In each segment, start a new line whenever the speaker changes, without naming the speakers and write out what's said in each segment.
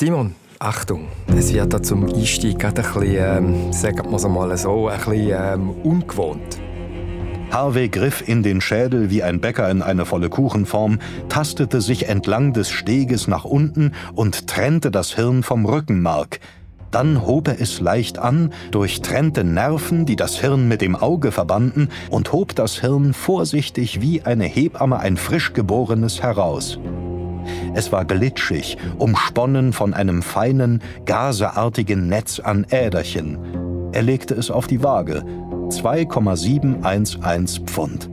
Simon, Achtung, es wird da zum Einstieg gerade ein bisschen, ähm, sagen wir es mal so, ein bisschen ähm, ungewohnt.
Harvey griff in den Schädel wie ein Bäcker in eine volle Kuchenform, tastete sich entlang des Steges nach unten und trennte das Hirn vom Rückenmark. Dann hob er es leicht an, durchtrennte Nerven, die das Hirn mit dem Auge verbanden, und hob das Hirn vorsichtig wie eine Hebamme ein frisch geborenes heraus. Es war glitschig, umsponnen von einem feinen, gaseartigen Netz an Äderchen. Er legte es auf die Waage. 2,711 Pfund.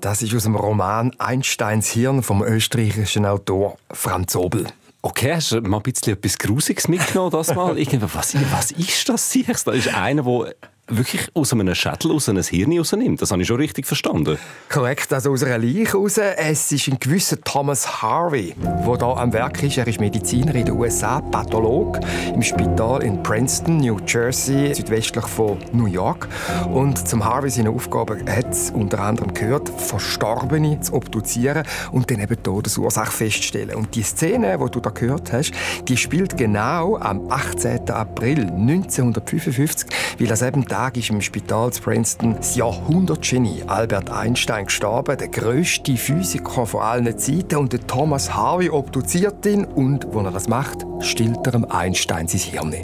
Das ist aus dem Roman Einsteins Hirn vom österreichischen Autor Franz Obel.
Okay, hast du mal ein bisschen etwas Grusiges mitgenommen, das mal? was, was ist das? Da ist einer, der wirklich aus einem Schädel aus einem Hirn rausnimmt. Das habe ich schon richtig verstanden.
Korrekt, also aus einer Leiche raus. Es ist ein gewisser Thomas Harvey, der hier am Werk ist. Er ist Mediziner in den USA, Patholog im Spital in Princeton, New Jersey, südwestlich von New York. Und zum Harvey seine Aufgabe hat es unter anderem gehört, Verstorbene zu obduzieren und dann eben Todesursache feststellen. Und die Szene, die du da gehört hast, die spielt genau am 18. April 1955, weil das eben Tag ist im Spital zu Princeton das Jahrhundertgenie Albert Einstein gestorben, der grösste Physiker von allen Zeiten. Und der Thomas Harvey obduziert ihn und, wo er das macht, stillt er dem Einstein sein Hirn.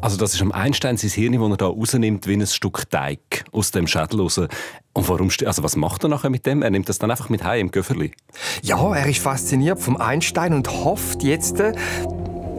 Also das ist am Einstein sein Hirn, das er da rausnimmt wie ein Stück Teig aus dem Schädel raus. Und warum, also was macht er nachher mit dem? Er nimmt das dann einfach mit heim im Göfferli?
Ja, er ist fasziniert vom Einstein und hofft jetzt,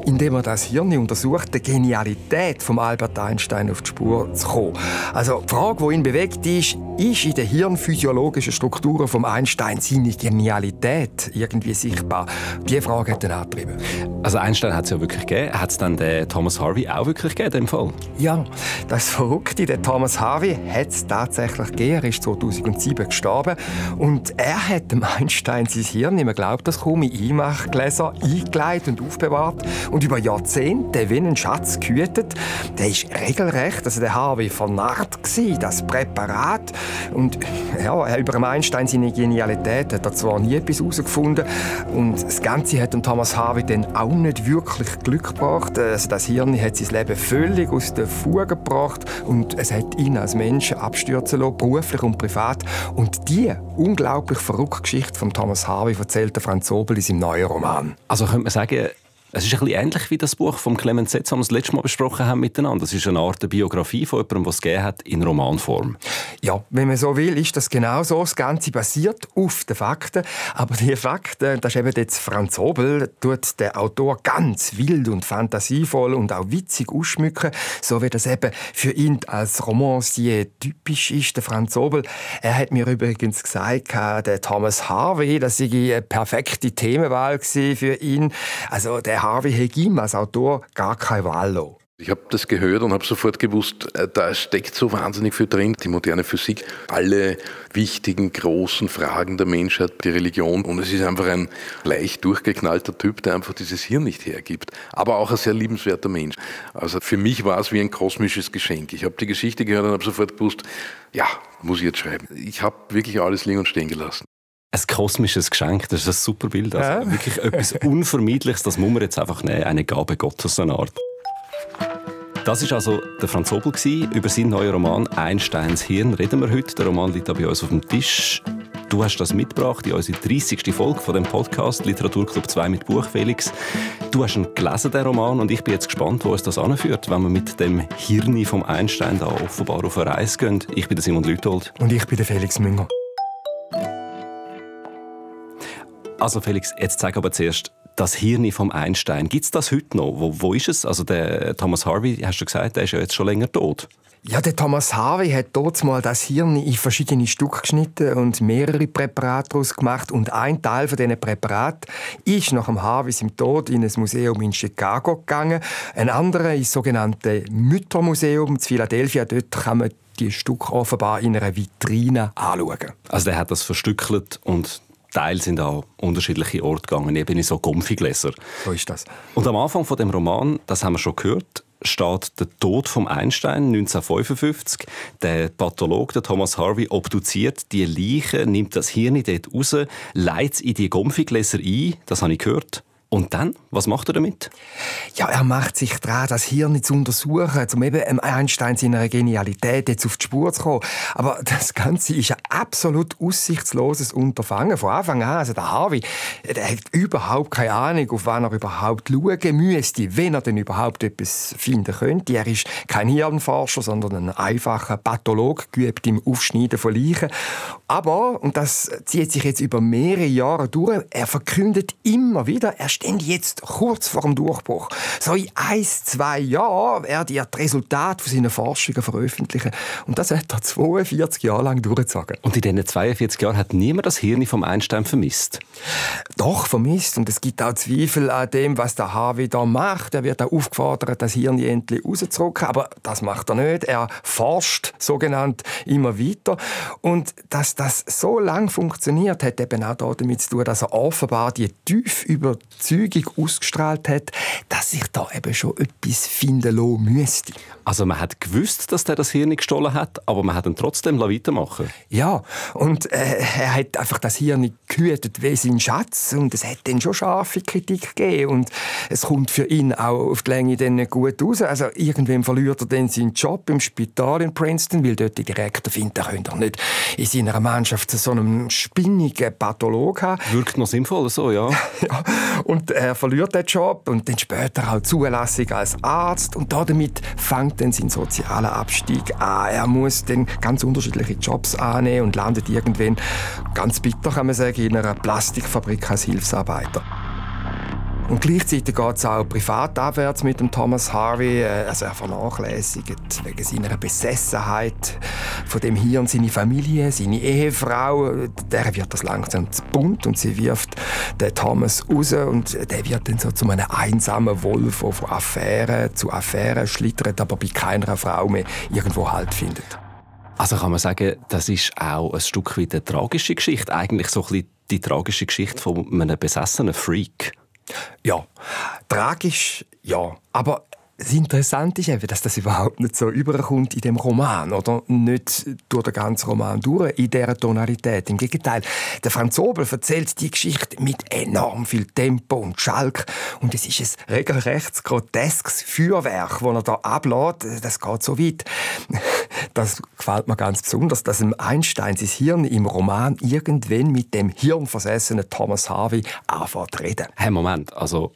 indem er das Hirn untersucht, der Genialität von Albert Einstein auf die Spur zu kommen. Also die Frage, die ihn bewegt, ist, ist in den hirnphysiologischen Strukturen von Einstein seine Genialität irgendwie sichtbar? Diese Frage hat er angetrieben.
Also Einstein hat es ja wirklich gegeben. Hat es dann den Thomas Harvey auch wirklich gegeben, in Fall?
Ja, das Verrückte, der Thomas Harvey hat es tatsächlich gegeben. Er ist 2007 gestorben und er hat dem Einstein sein Hirn, man glaubt das in Einmachgläser eingeleitet und aufbewahrt und über Jahrzehnte wie ein Schatz gehütet. Der ist regelrecht, also der Harvey vernarrt gsi, das Präparat. Und ja, über Einstein seine Genialität hat er zwar nie etwas herausgefunden und das Ganze hat Thomas Harvey dann auch nicht wirklich Glück gebracht. Also das Hirn hat sein Leben völlig aus der Fuge gebracht und es hat ihn als Mensch abstürzen lassen, beruflich und privat. Und die unglaublich verrückte Geschichte von Thomas Harvey erzählt Franz Obel in seinem neuen Roman.
Also könnte man sagen, es ist ein bisschen ähnlich wie das Buch von Clemens Setz, das wir das letzte Mal besprochen haben miteinander. Das ist eine Art Biografie von jemandem, was es gegeben hat in Romanform.
Ja, wenn man so will, ist das genau so. Das Ganze basiert auf den Fakten. Aber die Fakten, das ist eben jetzt Franz Obel, tut der Autor ganz wild und fantasievoll und auch witzig ausschmücken, so wie das eben für ihn als Romancier typisch ist. Der Franz Obel, er hat mir übrigens gesagt, der Thomas Harvey, das sei eine perfekte Themenwahl für ihn. Also der Harvey Hegim als Autor gar kein Wahl
Ich habe das gehört und habe sofort gewusst, äh, da steckt so wahnsinnig viel drin. Die moderne Physik, alle wichtigen, großen Fragen der Menschheit, die Religion. Und es ist einfach ein leicht durchgeknallter Typ, der einfach dieses Hirn nicht hergibt. Aber auch ein sehr liebenswerter Mensch. Also für mich war es wie ein kosmisches Geschenk. Ich habe die Geschichte gehört und habe sofort gewusst, ja, muss ich jetzt schreiben. Ich habe wirklich alles liegen und stehen gelassen.
Ein kosmisches Geschenk, das ist ein super Bild. Also ja. Wirklich etwas Unvermeidliches, das muss man jetzt einfach nehmen. Eine Gabe Gottes, eine Art. Das war also der Franz Obel. Über seinen neuen Roman «Einsteins Hirn» reden wir heute. Der Roman liegt bei uns auf dem Tisch. Du hast das mitgebracht in unsere 30. Folge von dem Podcast Literaturclub 2 mit Buch, Felix. Du hast ihn gelesen, den Roman, und ich bin jetzt gespannt, wo es das anführt, wenn wir mit dem Hirn vom Einstein da offenbar auf eine Reise gehen. Ich bin der Simon Lütold.
Und ich bin der Felix Münger.
Also Felix, jetzt zeig aber zuerst das Hirn vom Einstein. Gibt es das heute noch? Wo, wo ist es? Also der Thomas Harvey, hast du gesagt, der ist ja jetzt schon länger tot.
Ja, der Thomas Harvey hat dort mal das Hirn in verschiedene Stücke geschnitten und mehrere Präparate daraus gemacht. Und ein Teil von diesen Präparaten ist nach dem Harvey im Tod in ein Museum in Chicago gegangen. Ein anderer ist das sogenannte Müttermuseum in Philadelphia. Dort kann man die Stücke offenbar in einer Vitrine anschauen.
Also der hat das verstückelt und Teile sind an unterschiedliche Orte gegangen, eben in so Gumpfigläser.
So ist das.
Und am Anfang von dem Roman, das haben wir schon gehört, steht der Tod von Einstein 1955. Der Pathologe, der Thomas Harvey, obduziert die Leiche, nimmt das Hirn dort raus, leitet in die Gompfigläser ein, das habe ich gehört. Und dann? Was macht er damit?
Ja, er macht sich dran, das Hirn zu untersuchen, um eben Einstein seiner Genialität jetzt auf die Spur zu kommen. Aber das Ganze ist ein absolut aussichtsloses Unterfangen. Von Anfang an. Also der Harvey, der hat überhaupt keine Ahnung, auf wen er überhaupt schauen müsste, wenn er denn überhaupt etwas finden könnte. Er ist kein Hirnforscher, sondern ein einfacher Pathologe, geübt im Aufschneiden von Leichen. Aber, und das zieht sich jetzt über mehrere Jahre durch, er verkündet immer wieder, er steht jetzt kurz vor dem Durchbruch. So in ein, zwei Jahren werde er das Resultat von seinen Forschungen veröffentlichen. Und das hat er 42 Jahre lang durchgezogen.
Und in diesen 42 Jahren hat niemand das Hirn vom Einstein vermisst?
Doch, vermisst. Und es gibt auch Zweifel an dem, was der Harvey da macht. Er wird auch aufgefordert, das Hirn endlich rauszurücken. Aber das macht er nicht. Er forscht sogenannt immer weiter. Und dass das so lange funktioniert, hat eben auch damit zu tun, dass er offenbar die tief über Überzeugung ausgestrahlt hat, dass sich da eben schon etwas finden lassen müsste.
Also man hat gewusst, dass der das Hirn nicht gestohlen hat, aber man hat ihn trotzdem weitermachen
Ja, und äh, er hat einfach das Hirn gehütet wie sein Schatz und es hat dann schon scharfe Kritik gegeben und es kommt für ihn auch auf die Länge dann nicht gut raus. Also irgendwann verliert er dann seinen Job im Spital in Princeton, weil dort der Direktor findet, er könnte nicht in seiner Mannschaft so einen spinnigen Pathologen haben.
Wirkt noch sinnvoll so, ja.
ja. Und er verliert den Job und dann später auch Zulassung als Arzt und damit fängt dann sein sozialer Abstieg an. Er muss dann ganz unterschiedliche Jobs annehmen und landet irgendwann, ganz bitter kann man sagen, in einer Plastikfabrik als Hilfsarbeiter. Und gleichzeitig geht es auch privat abwärts mit dem Thomas Harvey. Äh, also er vernachlässigt wegen seiner Besessenheit von dem Hirn seine Familie, seine Ehefrau. Der wird das langsam zu bunt und sie wirft den Thomas raus und der wird dann so zu einem einsamen Wolf, der von Affäre zu Affäre schlittert, aber bei keiner Frau mehr irgendwo Halt findet.
Also kann man sagen, das ist auch ein Stück weit eine tragische Geschichte, eigentlich so ein bisschen die tragische Geschichte von einem besessenen Freak.
Ja, tragisch, ja. Aber das Interessante ist eben, dass das überhaupt nicht so überkommt in dem Roman oder nicht durch den ganzen Roman durch in dieser Tonalität. Im Gegenteil, der Franz Obel erzählt die Geschichte mit enorm viel Tempo und Schalk und es ist ein regelrecht groteskes Feuerwerk, das er da ablädt. Das geht so weit. Das gefällt mir ganz besonders, dass Einstein sein Hirn im Roman irgendwann mit dem hirnversessenen Thomas Harvey anfängt zu reden.
Hey, Moment, also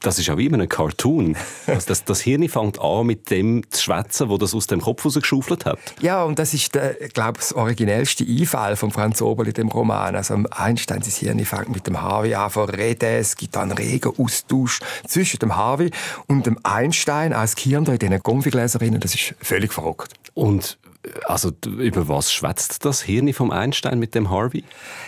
das ist ja wie in einem Cartoon. Also das, das Hirn fängt an, mit dem zu schwätzen, wo das aus dem Kopf rausgeschaufelt hat.
Ja, und das ist, der, glaube das originellste Einfall von Franz Obel in dem Roman. Also Einstein, sein Hirn fängt mit dem Harvey an zu reden. Es gibt einen regen Austausch zwischen dem Harvey und dem Einstein als Hirn in diesen Konfigläserinnen. Das ist völlig verrückt.
Und also über was schwätzt das Hirn vom Einstein mit dem Harvey?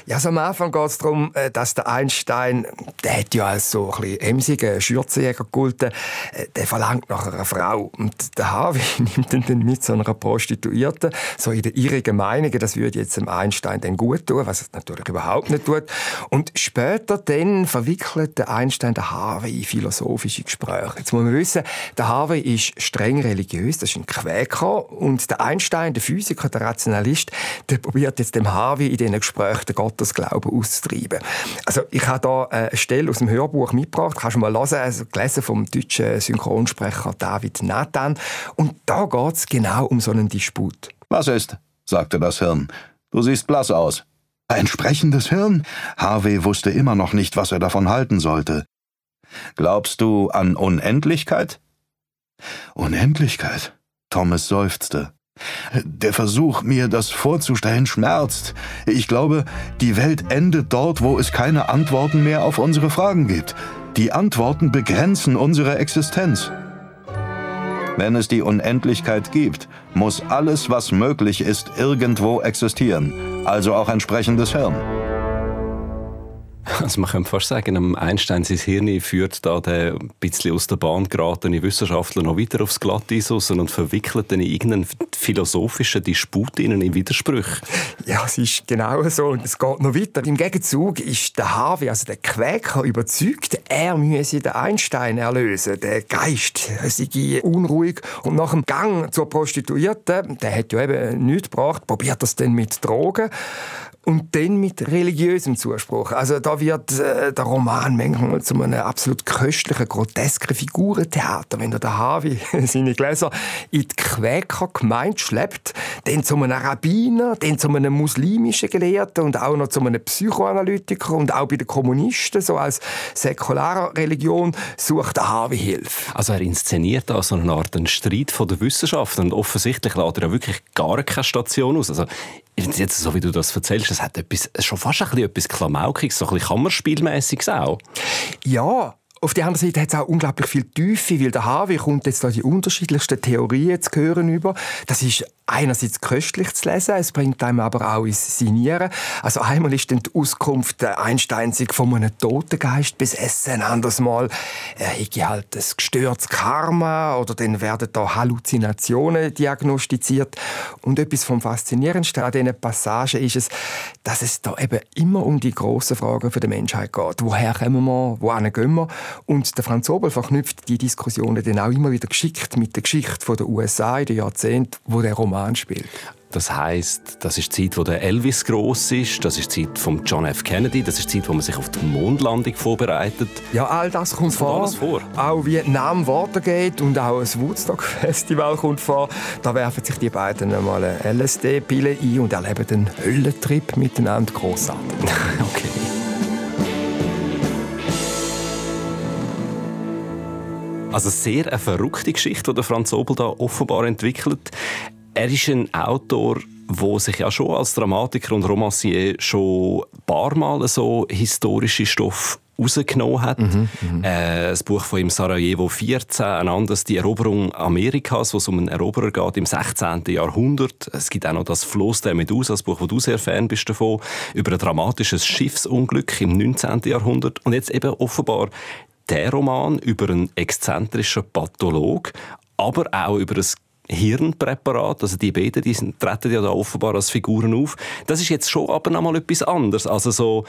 Ja, also am Anfang geht es darum, äh, dass der Einstein, der hat ja als so ein bisschen emsiger Schürzjäger gegolten, äh, der verlangt nach einer Frau. Und der Harvey nimmt ihn dann mit so einer Prostituierten, so in der irrigen Meinung, das würde jetzt dem Einstein dann gut tun, was es natürlich überhaupt nicht tut. Und später dann verwickelt der Einstein den Harvey in philosophische Gespräche. Jetzt muss man wissen, der Harvey ist streng religiös, das ist ein Quäker, und der Einstein Einstein, der Physiker, der Rationalist, der probiert jetzt dem Harvey in diesen Gesprächen den Gottesglauben auszutreiben. Also ich habe da äh, eine Stelle aus dem Hörbuch mitgebracht, kannst du mal hören, also gelesen vom deutschen Synchronsprecher David Nathan. Und da geht es genau um so einen Disput.
Was ist? sagte das Hirn. Du siehst blass aus. Ein sprechendes Hirn? Harvey wusste immer noch nicht, was er davon halten sollte. Glaubst du an Unendlichkeit? Unendlichkeit? Thomas seufzte. Der Versuch, mir das vorzustellen, schmerzt. Ich glaube, die Welt endet dort, wo es keine Antworten mehr auf unsere Fragen gibt. Die Antworten begrenzen unsere Existenz. Wenn es die Unendlichkeit gibt, muss alles, was möglich ist, irgendwo existieren, also auch ein sprechendes Hirn.
Also man könnte fast sagen, Einstein sein Hirn führt da den ein bisschen aus der Bahn geratene Wissenschaftler noch weiter aufs Glatteis raus und verwickelt ihn in irgendeinen philosophischen Disput in Widersprüche.
Ja, es ist genau so und es geht noch weiter. Im Gegenzug ist der Harvey, also der Quäker, überzeugt, er müsse den Einstein erlösen. Der Geist sei unruhig und nach dem Gang zur Prostituierten, der hat ja eben nichts gebracht, probiert das dann mit Drogen und dann mit religiösem Zuspruch. Also da wird äh, der Roman manchmal zu einem absolut köstlichen, grotesken Figurentheater, wenn der Harvey seine Gläser in die Quäkergemeinde schleppt, dann zu einem Rabbiner, dann zu einem muslimischen Gelehrten und auch noch zu einem Psychoanalytiker und auch bei den Kommunisten, so als säkularer Religion, sucht der Harvey Hilfe.
Also er inszeniert da so eine Art einen Streit von der Wissenschaft und offensichtlich lädt er ja wirklich gar keine Station aus. Also jetzt, so wie du das erzählst, das hat etwas, schon fast ein bisschen etwas Klamaukiges, so ein bisschen Kammerspielmäßiges auch.
Ja, auf der anderen Seite hat es auch unglaublich viel Tiefe, weil der Harvey kommt jetzt da die unterschiedlichsten Theorien zu hören über. Das ist einerseits köstlich zu lesen, es bringt einem aber auch ins Sinieren. Also einmal ist dann die Auskunft Einstein von einem Totengeist besessen, ein anderes Mal er hätte halt ein gestörtes Karma oder dann werden da Halluzinationen diagnostiziert. Und etwas vom Faszinierendsten an diesen Passagen ist es, dass es da eben immer um die grossen Fragen für die Menschheit geht. Woher kommen wir, wohin gehen wir? Und der Franz Obel verknüpft die Diskussionen dann auch immer wieder geschickt mit der Geschichte der USA in den Jahrzehnten, wo der Roman spielt.
Das heißt, das ist die Zeit, wo der Elvis groß ist, das ist die Zeit von John F. Kennedy, das ist die Zeit, wo man sich auf die Mondlandung vorbereitet.
Ja, all das kommt, vor. vor. Auch Vietnam weitergeht und auch das Woodstock Festival kommt vor. Da werfen sich die beiden einmal eine LSD-Pille ein und erleben den Höllentrip miteinander großartig.
okay. Also sehr eine verrückte Geschichte, die Franz Obel da offenbar entwickelt. Er ist ein Autor, der sich ja schon als Dramatiker und Romancier schon ein paar Mal so historische Stoffe rausgenommen hat. Mhm, mhm, äh, das Buch von ihm Sarajevo 14, ein anderes die Eroberung Amerikas, wo es um einen Eroberer geht im 16. Jahrhundert. Es gibt auch noch das Floß der Medusa, das Buch, wo du sehr Fan bist davon, über ein dramatisches Schiffsunglück im 19. Jahrhundert. Und jetzt eben offenbar der Roman über einen exzentrischen Patholog, aber auch über ein Hirnpräparat, also die beiden, die treten ja da offenbar als Figuren auf. Das ist jetzt schon aber noch mal etwas anderes. Also so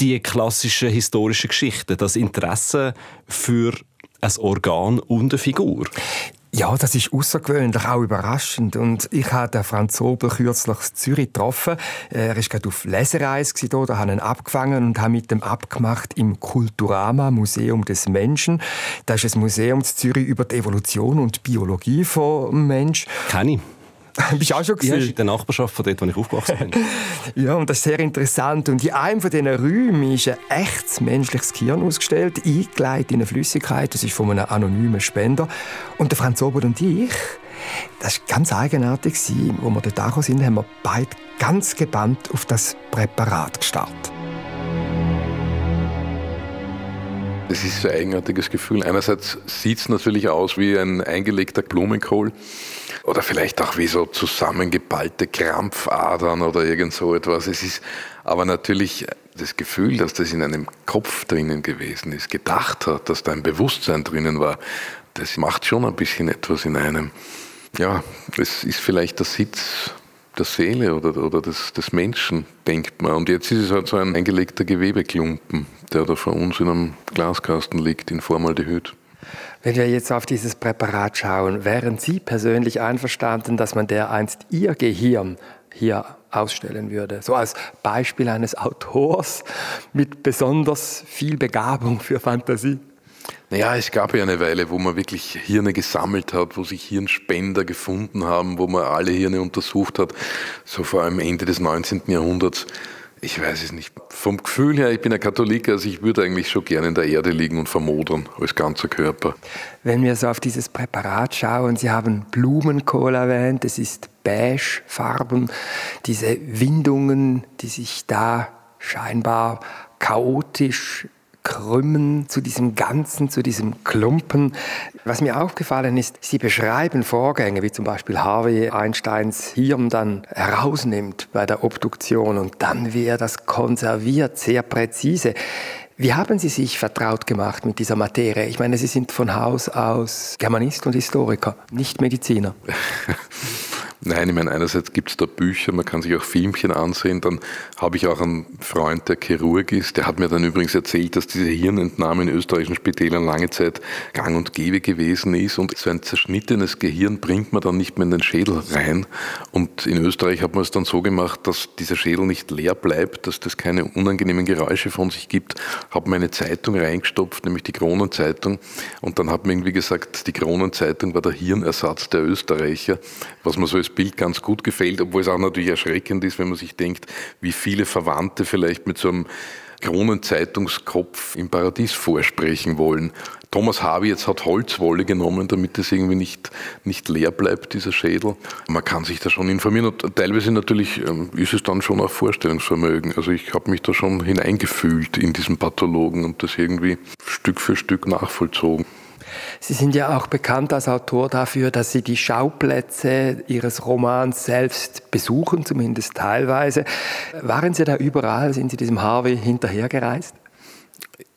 die klassischen historischen Geschichten, das Interesse für ein Organ und eine Figur.
Ja, das ist außergewöhnlich, auch überraschend. Und ich habe Franz Obel kürzlich in Zürich getroffen. Er war gerade auf Lesereise hier, da habe ihn abgefangen und habe mit dem abgemacht im Kulturama Museum des Menschen. Das ist ein Museum in Zürich über die Evolution und Biologie vom Mensch.
Kenne ich.
Bist du auch schon gesehen?
Ja, in der Nachbarschaft von dort, wo ich aufgewachsen bin.
ja, und das ist sehr interessant. Und in einem von diesen Räumen ist ein echtes menschliches Gehirn ausgestellt, eingeleitet in eine Flüssigkeit. Das ist von einem anonymen Spender. Und der Franz Obert und ich, das war ganz eigenartig. Als wir dort angekommen sind, haben wir beide ganz gebannt auf das Präparat gestartet.
Es ist ein eigenartiges Gefühl. Einerseits sieht es natürlich aus wie ein eingelegter Blumenkohl oder vielleicht auch wie so zusammengeballte Krampfadern oder irgend so etwas. Es ist aber natürlich das Gefühl, dass das in einem Kopf drinnen gewesen ist, gedacht hat, dass da ein Bewusstsein drinnen war, das macht schon ein bisschen etwas in einem. Ja, es ist vielleicht der Sitz der Seele oder, oder des, des Menschen, denkt man. Und jetzt ist es halt so ein eingelegter Gewebeklumpen, der da vor uns in einem Glaskasten liegt, in Formaldehyd.
Wenn wir jetzt auf dieses Präparat schauen, wären Sie persönlich einverstanden, dass man dereinst Ihr Gehirn hier ausstellen würde? So als Beispiel eines Autors mit besonders viel Begabung für Fantasie?
Naja, es gab ja eine Weile, wo man wirklich Hirne gesammelt hat, wo sich Hirnspender gefunden haben, wo man alle Hirne untersucht hat, so vor allem Ende des 19. Jahrhunderts. Ich weiß es nicht. Vom Gefühl her, ich bin ein Katholik, also ich würde eigentlich schon gerne in der Erde liegen und vermodern als ganzer Körper.
Wenn wir so auf dieses Präparat schauen, Sie haben Blumenkohl erwähnt, es ist beigefarben, diese Windungen, die sich da scheinbar chaotisch Krümmen, zu diesem Ganzen, zu diesem Klumpen. Was mir aufgefallen ist, Sie beschreiben Vorgänge, wie zum Beispiel Harvey Einsteins Hirn dann herausnimmt bei der Obduktion und dann, wie er das konserviert, sehr präzise. Wie haben Sie sich vertraut gemacht mit dieser Materie? Ich meine, Sie sind von Haus aus Germanist und Historiker, nicht Mediziner.
Nein, ich meine, einerseits gibt es da Bücher, man kann sich auch Filmchen ansehen. Dann habe ich auch einen Freund, der Chirurg ist, der hat mir dann übrigens erzählt, dass diese Hirnentnahme in österreichischen Spitälern lange Zeit gang und gäbe gewesen ist. Und so ein zerschnittenes Gehirn bringt man dann nicht mehr in den Schädel rein. Und in Österreich hat man es dann so gemacht, dass dieser Schädel nicht leer bleibt, dass das keine unangenehmen Geräusche von sich gibt. Habe mir eine Zeitung reingestopft, nämlich die Kronenzeitung. Und dann hat man irgendwie gesagt, die Kronenzeitung war der Hirnersatz der Österreicher, was man so als Bild ganz gut gefällt, obwohl es auch natürlich erschreckend ist, wenn man sich denkt, wie viele Verwandte vielleicht mit so einem Kronenzeitungskopf im Paradies vorsprechen wollen. Thomas Harvey jetzt hat Holzwolle genommen, damit es irgendwie nicht, nicht leer bleibt, dieser Schädel. Man kann sich da schon informieren und teilweise natürlich ähm, ist es dann schon auch Vorstellungsvermögen. Also ich habe mich da schon hineingefühlt in diesen Pathologen und das irgendwie Stück für Stück nachvollzogen.
Sie sind ja auch bekannt als Autor dafür, dass Sie die Schauplätze Ihres Romans selbst besuchen, zumindest teilweise. Waren Sie da überall? Sind Sie diesem Harvey hinterhergereist?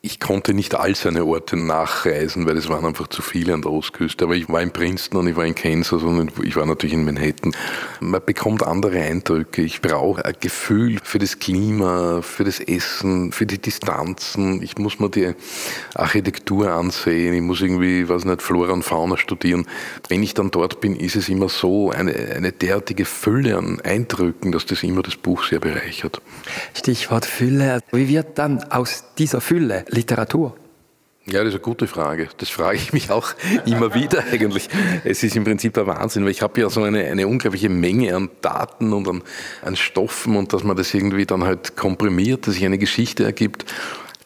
Ich konnte nicht all seine Orte nachreisen, weil es waren einfach zu viele an der Ostküste. Aber ich war in Princeton und ich war in Kansas und ich war natürlich in Manhattan. Man bekommt andere Eindrücke. Ich brauche ein Gefühl für das Klima, für das Essen, für die Distanzen. Ich muss mir die Architektur ansehen. Ich muss irgendwie, was nicht, Flora und Fauna studieren. Wenn ich dann dort bin, ist es immer so eine, eine derartige Fülle an Eindrücken, dass das immer das Buch sehr bereichert.
Stichwort Fülle. Wie wird dann aus dieser Fülle Literatur?
Ja, das ist eine gute Frage. Das frage ich mich auch immer wieder eigentlich. Es ist im Prinzip der Wahnsinn, weil ich habe ja so eine, eine unglaubliche Menge an Daten und an, an Stoffen und dass man das irgendwie dann halt komprimiert, dass sich eine Geschichte ergibt,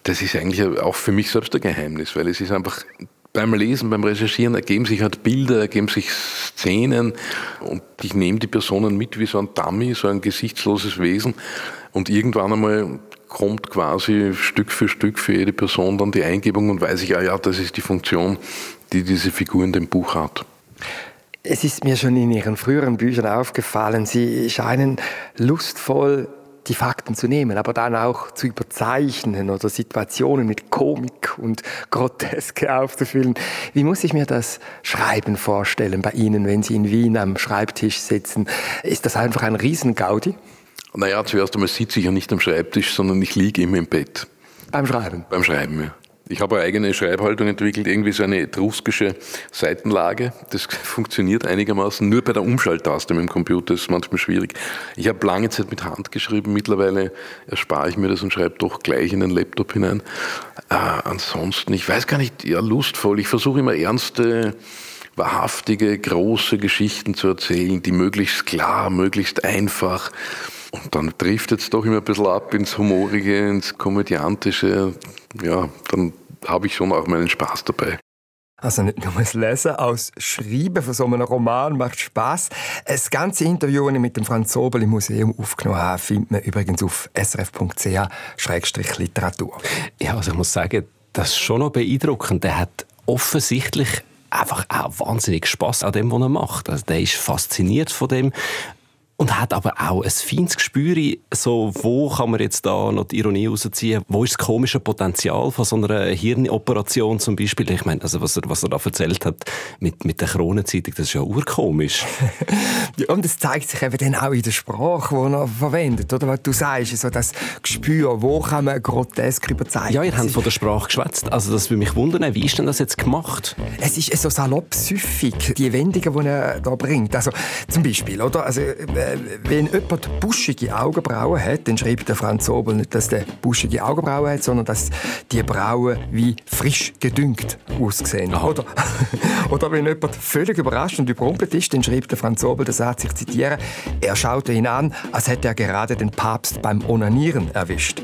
das ist eigentlich auch für mich selbst ein Geheimnis, weil es ist einfach beim Lesen, beim Recherchieren ergeben sich halt Bilder, ergeben sich Szenen und ich nehme die Personen mit wie so ein Dummy, so ein gesichtsloses Wesen und irgendwann einmal kommt quasi Stück für Stück für jede Person dann die Eingebung und weiß ich, ja, ja, das ist die Funktion, die diese Figur in dem Buch hat.
Es ist mir schon in Ihren früheren Büchern aufgefallen, Sie scheinen lustvoll die Fakten zu nehmen, aber dann auch zu überzeichnen oder Situationen mit Komik und Groteske aufzufüllen. Wie muss ich mir das Schreiben vorstellen bei Ihnen, wenn Sie in Wien am Schreibtisch sitzen? Ist das einfach ein Riesengaudi?
Naja, zuerst einmal sitze ich ja nicht am Schreibtisch, sondern ich liege immer im Bett.
Beim Schreiben?
Beim Schreiben, ja. Ich habe eine eigene Schreibhaltung entwickelt, irgendwie so eine etruskische Seitenlage. Das funktioniert einigermaßen. Nur bei der Umschalttaste mit dem Computer ist es manchmal schwierig. Ich habe lange Zeit mit Hand geschrieben. Mittlerweile erspare ich mir das und schreibe doch gleich in den Laptop hinein. Äh, ansonsten, ich weiß gar nicht, ja, lustvoll. Ich versuche immer ernste, wahrhaftige, große Geschichten zu erzählen, die möglichst klar, möglichst einfach und dann trifft es doch immer ein bisschen ab ins Humorige, ins Komödiantische. Ja, dann habe ich schon auch meinen Spaß dabei.
Also nicht nur das Lesen, aus Schreiben von so einem Roman macht Spaß. Das ganze Interview, das ich mit dem Franz Sobel im Museum aufgenommen habe, findet man übrigens auf srf.ch-literatur.
Ja, also ich muss sagen, das ist schon noch beeindruckend. Der hat offensichtlich einfach auch wahnsinnig Spaß an dem, was er macht. Also der ist fasziniert von dem, und hat aber auch ein feines Gespür, so, wo kann man jetzt da noch die Ironie rausziehen, wo ist das komische Potenzial von so einer Hirnoperation zum Beispiel. Ich meine, also was, er, was er da erzählt hat mit, mit der Kronenzeitung, das ist ja urkomisch.
ja, und es zeigt sich eben dann auch in der Sprache, die er verwendet, oder was du sagst, so das Gespür, wo kann man grotesk überzeichnen.
Ja, ihr habt von der Sprache geschwätzt, also das würde mich wundern, wie ist denn das jetzt gemacht?
Es ist so salopp süffig, die Wendungen, die er da bringt. Also zum Beispiel, oder? Also, äh, wenn jemand buschige Augenbrauen hat, dann schreibt der Franz Obel nicht, dass der buschige Augenbrauen hat, sondern dass die Brauen wie frisch gedüngt aussehen. Oder, oder wenn jemand völlig überrascht und überrumpelt ist, dann schreibt der Franz Obel den Satz, ich zitiere, er schaute ihn an, als hätte er gerade den Papst beim Onanieren erwischt.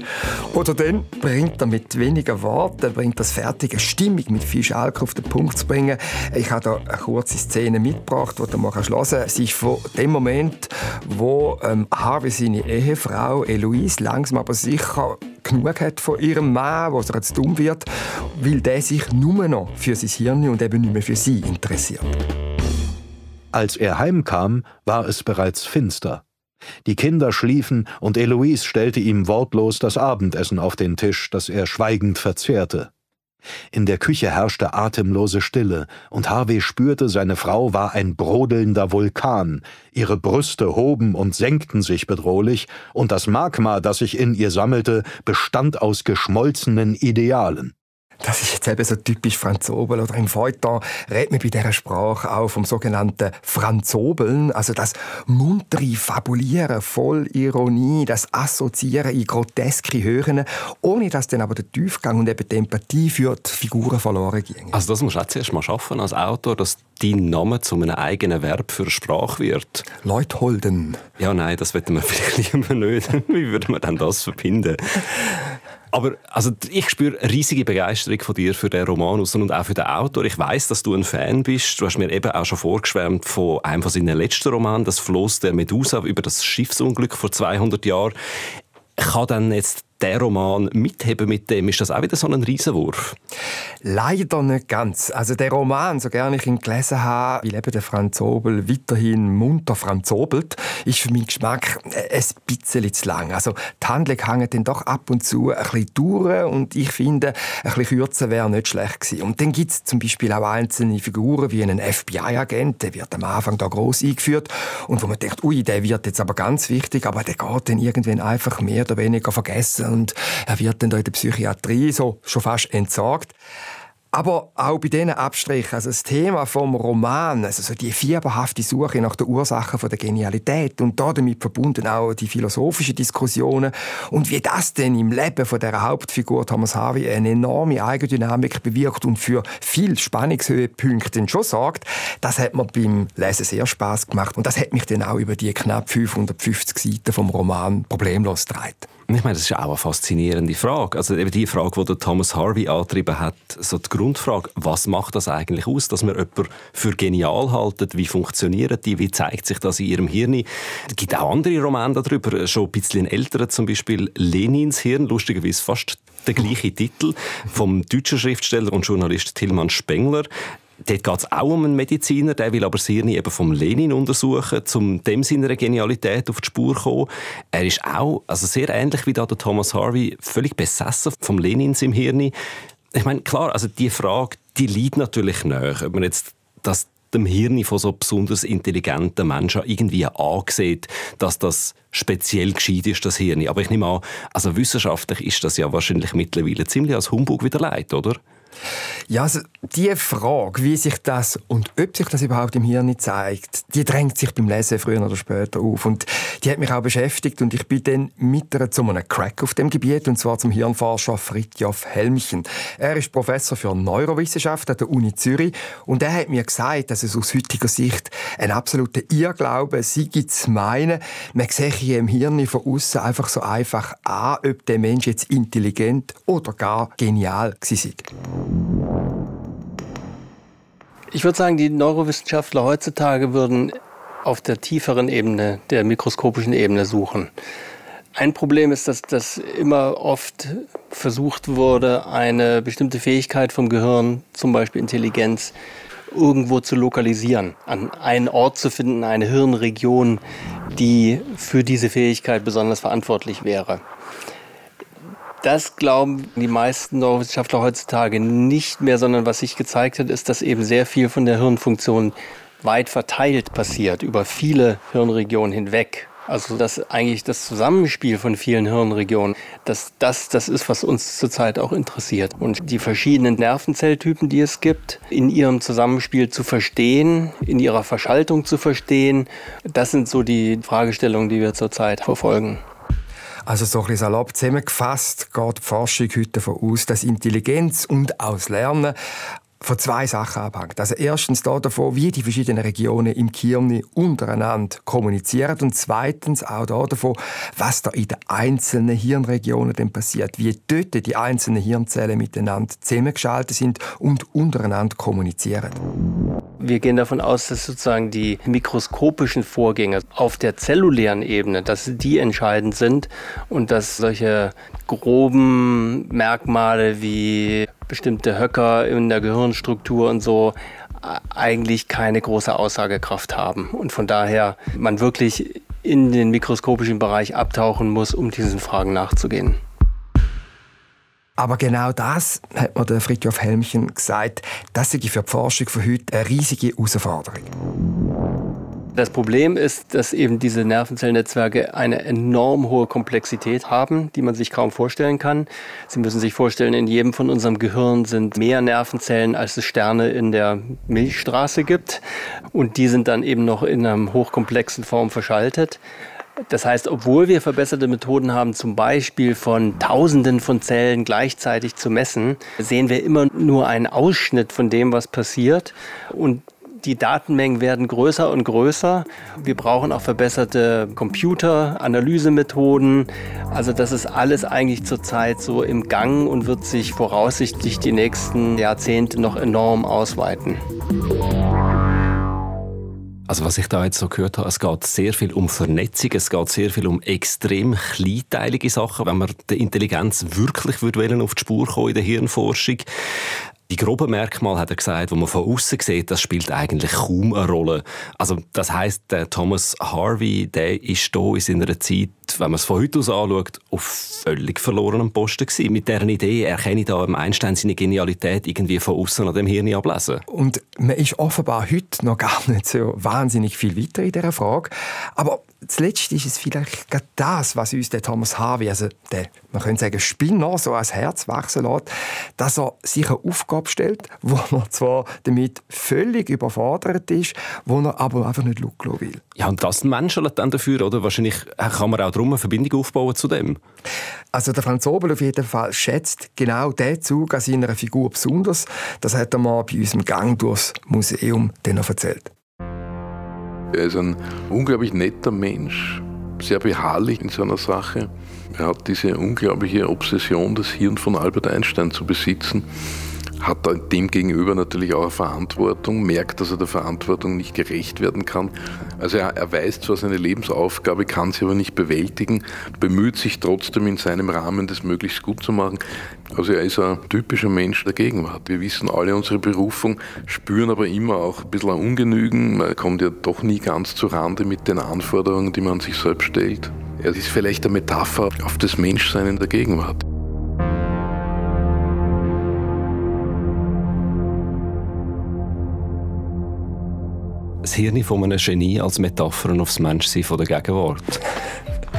Oder dann bringt er mit weniger Worten, bringt das fertige stimmig mit viel Schalk auf den Punkt zu bringen. Ich habe da eine kurze Szene mitgebracht, die du mal hören. Sie ist von dem Moment, wo ähm, Harvey seine Ehefrau Eloise langsam aber sicher genug hat von ihrem Mann, wo er jetzt dumm wird, weil der sich nur noch für sein Hirn und eben nicht mehr für sie interessiert.
Als er heimkam, war es bereits finster. Die Kinder schliefen und Eloise stellte ihm wortlos das Abendessen auf den Tisch, das er schweigend verzehrte. In der Küche herrschte atemlose Stille, und Harvey spürte, seine Frau war ein brodelnder Vulkan, ihre Brüste hoben und senkten sich bedrohlich, und das Magma, das sich in ihr sammelte, bestand aus geschmolzenen Idealen.
Das ist jetzt eben so typisch Franzobel. Oder im Feuilleton redet man bei dieser Sprache auch vom sogenannten Franzobeln, also das muntere Fabulieren voll Ironie, das Assoziieren in groteske Höhen, ohne dass dann aber der Tiefgang und eben die Empathie für die Figuren verloren gehen.
Also das musst du auch zuerst mal schaffen als Autor, dass dein Name zu einem eigenen Verb für Sprache wird.
Leute holden.
Ja, nein, das wird man vielleicht lieber nicht. Wie würde man denn das verbinden? Aber also, ich spüre riesige Begeisterung von dir für den Roman und auch für den Autor. Ich weiß, dass du ein Fan bist. Du hast mir eben auch schon vorgeschwärmt von einem von seinen letzten Romanen, das Floß der Medusa über das Schiffsunglück vor 200 Jahren. Kann dann jetzt der Roman mitheben mit dem? Ist das auch wieder so ein Riesenwurf?
Leider nicht ganz. Also der Roman, so gerne ich ihn gelesen habe, wie eben der Franz Obel weiterhin munter franzobelt, ist für meinen Geschmack ein bisschen zu lang. Also die Handlung hängt dann doch ab und zu ein bisschen durch und ich finde, ein bisschen kürzer wäre nicht schlecht gewesen. Und dann gibt es zum Beispiel auch einzelne Figuren wie einen FBI-Agent, der wird am Anfang da groß eingeführt und wo man denkt, ui, der wird jetzt aber ganz wichtig, aber der geht dann irgendwann einfach mehr oder weniger vergessen und er wird dann da in der Psychiatrie so schon fast entsorgt. Aber auch bei diesen Abstrichen, also das Thema vom Roman, also so die fieberhafte Suche nach der Ursache von der Genialität und damit verbunden auch die philosophischen Diskussionen und wie das denn im Leben von der Hauptfigur Thomas Harvey eine enorme Eigendynamik bewirkt und für viel Spannungshöhepunkte schon sorgt, das hat mir beim Lesen sehr Spaß gemacht und das hat mich dann auch über die knapp 550 Seiten vom Roman problemlos getragen.
Ich meine, das ist auch eine faszinierende Frage. Also eben die Frage, die Thomas Harvey angetrieben hat, so die Grundfrage, was macht das eigentlich aus, dass man jemanden für genial halten? Wie funktionieren die? Wie zeigt sich das in ihrem Hirn? Es gibt auch andere Romane darüber, schon ein bisschen ältere, zum Beispiel Lenins Hirn, lustigerweise fast der gleiche Titel, vom deutschen Schriftsteller und Journalist Tilman Spengler. Dort geht es auch um einen Mediziner, der will aber Sirni eben vom Lenin untersuchen, um dem seiner Genialität auf die Spur zu kommen. Er ist auch, also sehr ähnlich wie da der Thomas Harvey, völlig besessen vom Lenins im Hirn. Ich meine, klar, also die Frage, die liegt natürlich nach, ob man jetzt das dem Hirn von so besonders intelligenten Menschen irgendwie angesehen, dass das speziell gescheit ist, das Hirn. Aber ich nehme an, also wissenschaftlich ist das ja wahrscheinlich mittlerweile ziemlich als Humbug wieder leid, oder?
Ja, also die Frage, wie sich das und ob sich das überhaupt im Hirn zeigt, die drängt sich beim Lesen früher oder später auf. Und die hat mich auch beschäftigt und ich bin dann mit zu einem Crack auf dem Gebiet, und zwar zum Hirnforscher Fritjof Helmchen. Er ist Professor für Neurowissenschaft an der Uni Zürich und er hat mir gesagt, dass es aus heutiger Sicht ein absoluter Irrglaube sei zu meinen, man sehe im Hirn von außen einfach so einfach an, ob der Mensch jetzt intelligent oder gar genial war.
Ich würde sagen, die Neurowissenschaftler heutzutage würden auf der tieferen Ebene, der mikroskopischen Ebene suchen. Ein Problem ist, dass das immer oft versucht wurde, eine bestimmte Fähigkeit vom Gehirn, zum Beispiel Intelligenz, irgendwo zu lokalisieren, an einen Ort zu finden, eine Hirnregion, die für diese Fähigkeit besonders verantwortlich wäre. Das glauben die meisten Neurowissenschaftler heutzutage nicht mehr, sondern was sich gezeigt hat, ist, dass eben sehr viel von der Hirnfunktion weit verteilt passiert, über viele Hirnregionen hinweg. Also dass eigentlich das Zusammenspiel von vielen Hirnregionen, dass das das ist, was uns zurzeit auch interessiert. Und die verschiedenen Nervenzelltypen, die es gibt, in ihrem Zusammenspiel zu verstehen, in ihrer Verschaltung zu verstehen, das sind so die Fragestellungen, die wir zurzeit verfolgen.
Also so ein bisschen salopp zusammengefasst geht die Forschung heute davon aus, dass Intelligenz und auch das Lernen von zwei Sachen abhängt. Also erstens davon, wie die verschiedenen Regionen im Gehirn untereinander kommunizieren und zweitens auch davon, was da in den einzelnen Hirnregionen denn passiert, wie dort die einzelnen Hirnzellen miteinander zusammengeschaltet sind und untereinander kommunizieren.
Wir gehen davon aus, dass sozusagen die mikroskopischen Vorgänge auf der zellulären Ebene, dass die entscheidend sind und dass solche groben Merkmale wie bestimmte Höcker in der Gehirnstruktur und so eigentlich keine große Aussagekraft haben. Und von daher man wirklich in den mikroskopischen Bereich abtauchen muss, um diesen Fragen nachzugehen.
Aber genau das, hat mir der Fritjof Helmchen gesagt, das sei für die Forschung von heute eine riesige Herausforderung.
Das Problem ist, dass eben diese Nervenzellnetzwerke eine enorm hohe Komplexität haben, die man sich kaum vorstellen kann. Sie müssen sich vorstellen, in jedem von unserem Gehirn sind mehr Nervenzellen, als es Sterne in der Milchstraße gibt. Und die sind dann eben noch in einer hochkomplexen Form verschaltet. Das heißt, obwohl wir verbesserte Methoden haben, zum Beispiel von Tausenden von Zellen gleichzeitig zu messen, sehen wir immer nur einen Ausschnitt von dem, was passiert. Und die Datenmengen werden größer und größer. Wir brauchen auch verbesserte Computeranalysemethoden. Also das ist alles eigentlich zurzeit so im Gang und wird sich voraussichtlich die nächsten Jahrzehnte noch enorm ausweiten.
Also was ich da jetzt so gehört habe, es geht sehr viel um Vernetzung, es geht sehr viel um extrem kleinteilige Sachen, wenn man der Intelligenz wirklich würde auf die Spur kommen in der Hirnforschung. Die groben Merkmale, hat er gesagt, wo man von außen sieht, das spielt eigentlich kaum eine Rolle. Also das heißt, der Thomas Harvey, der ist hier in seiner Zeit, wenn man es von heute aus anschaut, auf völlig verlorenem Posten gewesen. Mit dieser Idee erkenne ich da im Einstein seine Genialität irgendwie von außen an dem Hirn ablesen.
Und man ist offenbar heute noch gar nicht so wahnsinnig viel weiter in dieser Frage. Aber zuletzt ist es vielleicht gerade das, was uns der Thomas Harvey, also der, man könnte sagen, Spinner, so ans Herz wachsen lässt, dass er sich eine Aufgabe stellt, wo er zwar damit völlig überfordert ist, wo er aber einfach nicht schauen will.
Ja, und das Menschen dann dafür, oder? Wahrscheinlich kann man auch darum eine Verbindung aufbauen zu dem.
Also der Franz Obel auf jeden Fall schätzt genau diesen Zug an seiner Figur besonders. Das hat er mal bei unserem Gang durchs Museum dann erzählt.
Er ist ein unglaublich netter Mensch, sehr beharrlich in seiner Sache. Er hat diese unglaubliche Obsession, das Hirn von Albert Einstein zu besitzen hat dem gegenüber natürlich auch eine Verantwortung, merkt, dass er der Verantwortung nicht gerecht werden kann. Also er, er weiß zwar seine Lebensaufgabe, kann sie aber nicht bewältigen, bemüht sich trotzdem in seinem Rahmen, das möglichst gut zu machen. Also er ist ein typischer Mensch der Gegenwart. Wir wissen alle unsere Berufung, spüren aber immer auch ein bisschen ein Ungenügen. Man kommt ja doch nie ganz zu Rande mit den Anforderungen, die man sich selbst stellt. Er ist vielleicht eine Metapher auf das Menschsein in der Gegenwart.
Das Hirn von einem Genie als Metapher aufs Menschsein der Gegenwart.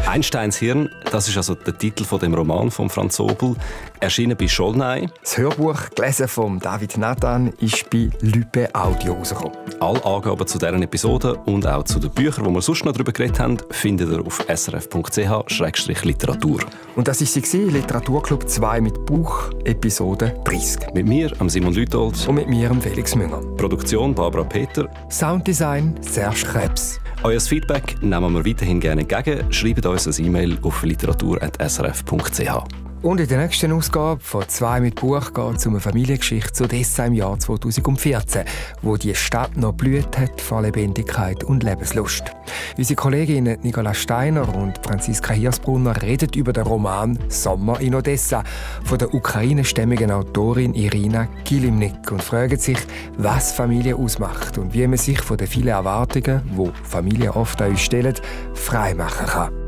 Einsteins Hirn, das ist also der Titel von dem Roman von Franz Obel, erschienen bei Schollnei.
Das Hörbuch, gelesen von David Nathan, ist bei Lübe Audio rausgekommen.
Alle Angaben zu deren Episode und auch zu den Büchern, die wir sonst noch darüber geredet haben, findet ihr auf srf.ch-literatur.
Und das war sie, Literaturclub 2 mit Buch, Episode 30.
Mit mir, am Simon Lütold.
Und mit mir, Felix Münger.
Produktion Barbara Peter.
Sounddesign Serge Krebs.
Euer Feedback nehmen wir weiterhin gerne entgegen. Schreibt uns ein E-Mail auf literatur.srf.ch.
Und in der nächsten Ausgabe von «Zwei mit Buch» geht es um eine Familiengeschichte zu Dessa im Jahr 2014, wo die Stadt noch blüht hat vor Lebendigkeit und Lebenslust. Unsere Kolleginnen Nicola Steiner und Franziska Hirsbrunner reden über den Roman «Sommer in Odessa» von der ukrainischstämmigen Autorin Irina Kilimnik und fragen sich, was Familie ausmacht und wie man sich von den vielen Erwartungen, wo Familie oft an uns stellen, freimachen kann.